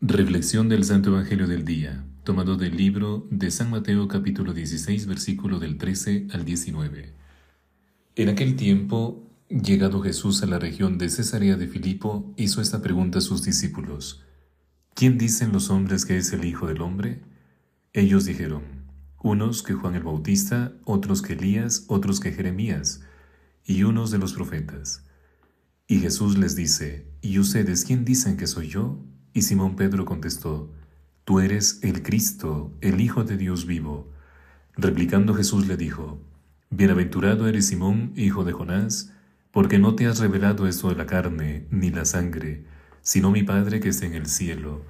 Reflexión del Santo Evangelio del Día, tomado del libro de San Mateo capítulo 16 versículo del 13 al 19. En aquel tiempo, llegado Jesús a la región de Cesarea de Filipo, hizo esta pregunta a sus discípulos. ¿Quién dicen los hombres que es el Hijo del Hombre? Ellos dijeron, unos que Juan el Bautista, otros que Elías, otros que Jeremías, y unos de los profetas. Y Jesús les dice, ¿y ustedes quién dicen que soy yo? Y Simón Pedro contestó, Tú eres el Cristo, el Hijo de Dios vivo. Replicando Jesús le dijo, Bienaventurado eres Simón, hijo de Jonás, porque no te has revelado esto de la carne ni la sangre, sino mi Padre que está en el cielo.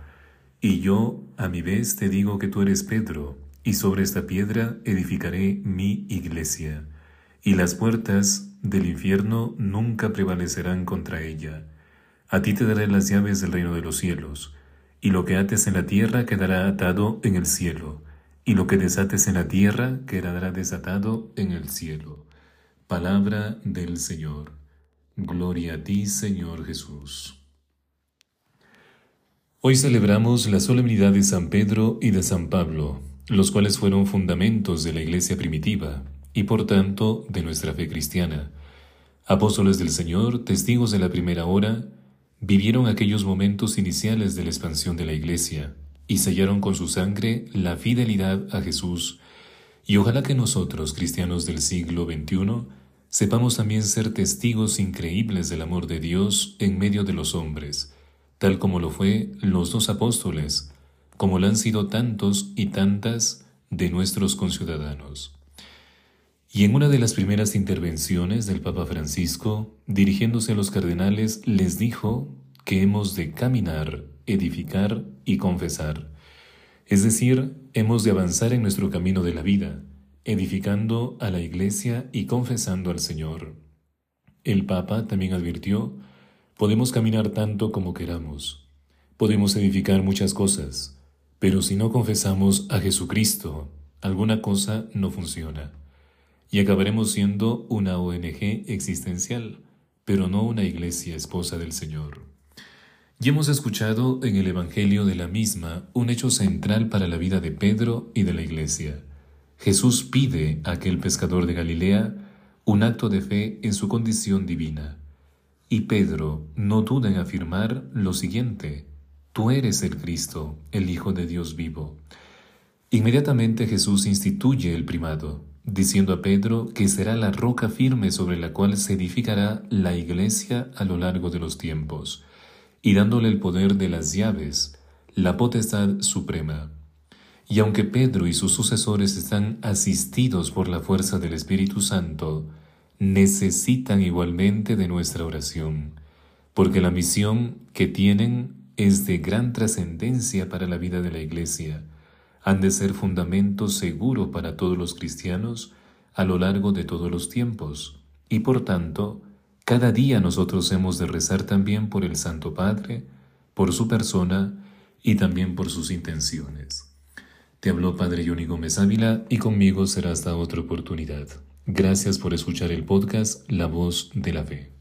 Y yo, a mi vez, te digo que tú eres Pedro, y sobre esta piedra edificaré mi iglesia, y las puertas del infierno nunca prevalecerán contra ella. A ti te daré las llaves del reino de los cielos, y lo que ates en la tierra quedará atado en el cielo, y lo que desates en la tierra quedará desatado en el cielo. Palabra del Señor. Gloria a ti, Señor Jesús. Hoy celebramos la solemnidad de San Pedro y de San Pablo, los cuales fueron fundamentos de la iglesia primitiva y por tanto de nuestra fe cristiana. Apóstoles del Señor, testigos de la primera hora, vivieron aquellos momentos iniciales de la expansión de la Iglesia y sellaron con su sangre la fidelidad a Jesús, y ojalá que nosotros, cristianos del siglo XXI, sepamos también ser testigos increíbles del amor de Dios en medio de los hombres, tal como lo fue los dos apóstoles, como lo han sido tantos y tantas de nuestros conciudadanos. Y en una de las primeras intervenciones del Papa Francisco, dirigiéndose a los cardenales, les dijo que hemos de caminar, edificar y confesar. Es decir, hemos de avanzar en nuestro camino de la vida, edificando a la Iglesia y confesando al Señor. El Papa también advirtió, podemos caminar tanto como queramos, podemos edificar muchas cosas, pero si no confesamos a Jesucristo, alguna cosa no funciona y acabaremos siendo una ONG existencial, pero no una iglesia esposa del Señor. Y hemos escuchado en el Evangelio de la misma un hecho central para la vida de Pedro y de la iglesia. Jesús pide a aquel pescador de Galilea un acto de fe en su condición divina. Y Pedro no duda en afirmar lo siguiente, Tú eres el Cristo, el Hijo de Dios vivo. Inmediatamente Jesús instituye el primado diciendo a Pedro que será la roca firme sobre la cual se edificará la iglesia a lo largo de los tiempos, y dándole el poder de las llaves, la potestad suprema. Y aunque Pedro y sus sucesores están asistidos por la fuerza del Espíritu Santo, necesitan igualmente de nuestra oración, porque la misión que tienen es de gran trascendencia para la vida de la Iglesia, han de ser fundamento seguro para todos los cristianos a lo largo de todos los tiempos, y por tanto, cada día nosotros hemos de rezar también por el Santo Padre, por su persona y también por sus intenciones. Te habló Padre Johnny Gómez Ávila y conmigo será hasta otra oportunidad. Gracias por escuchar el podcast La Voz de la Fe.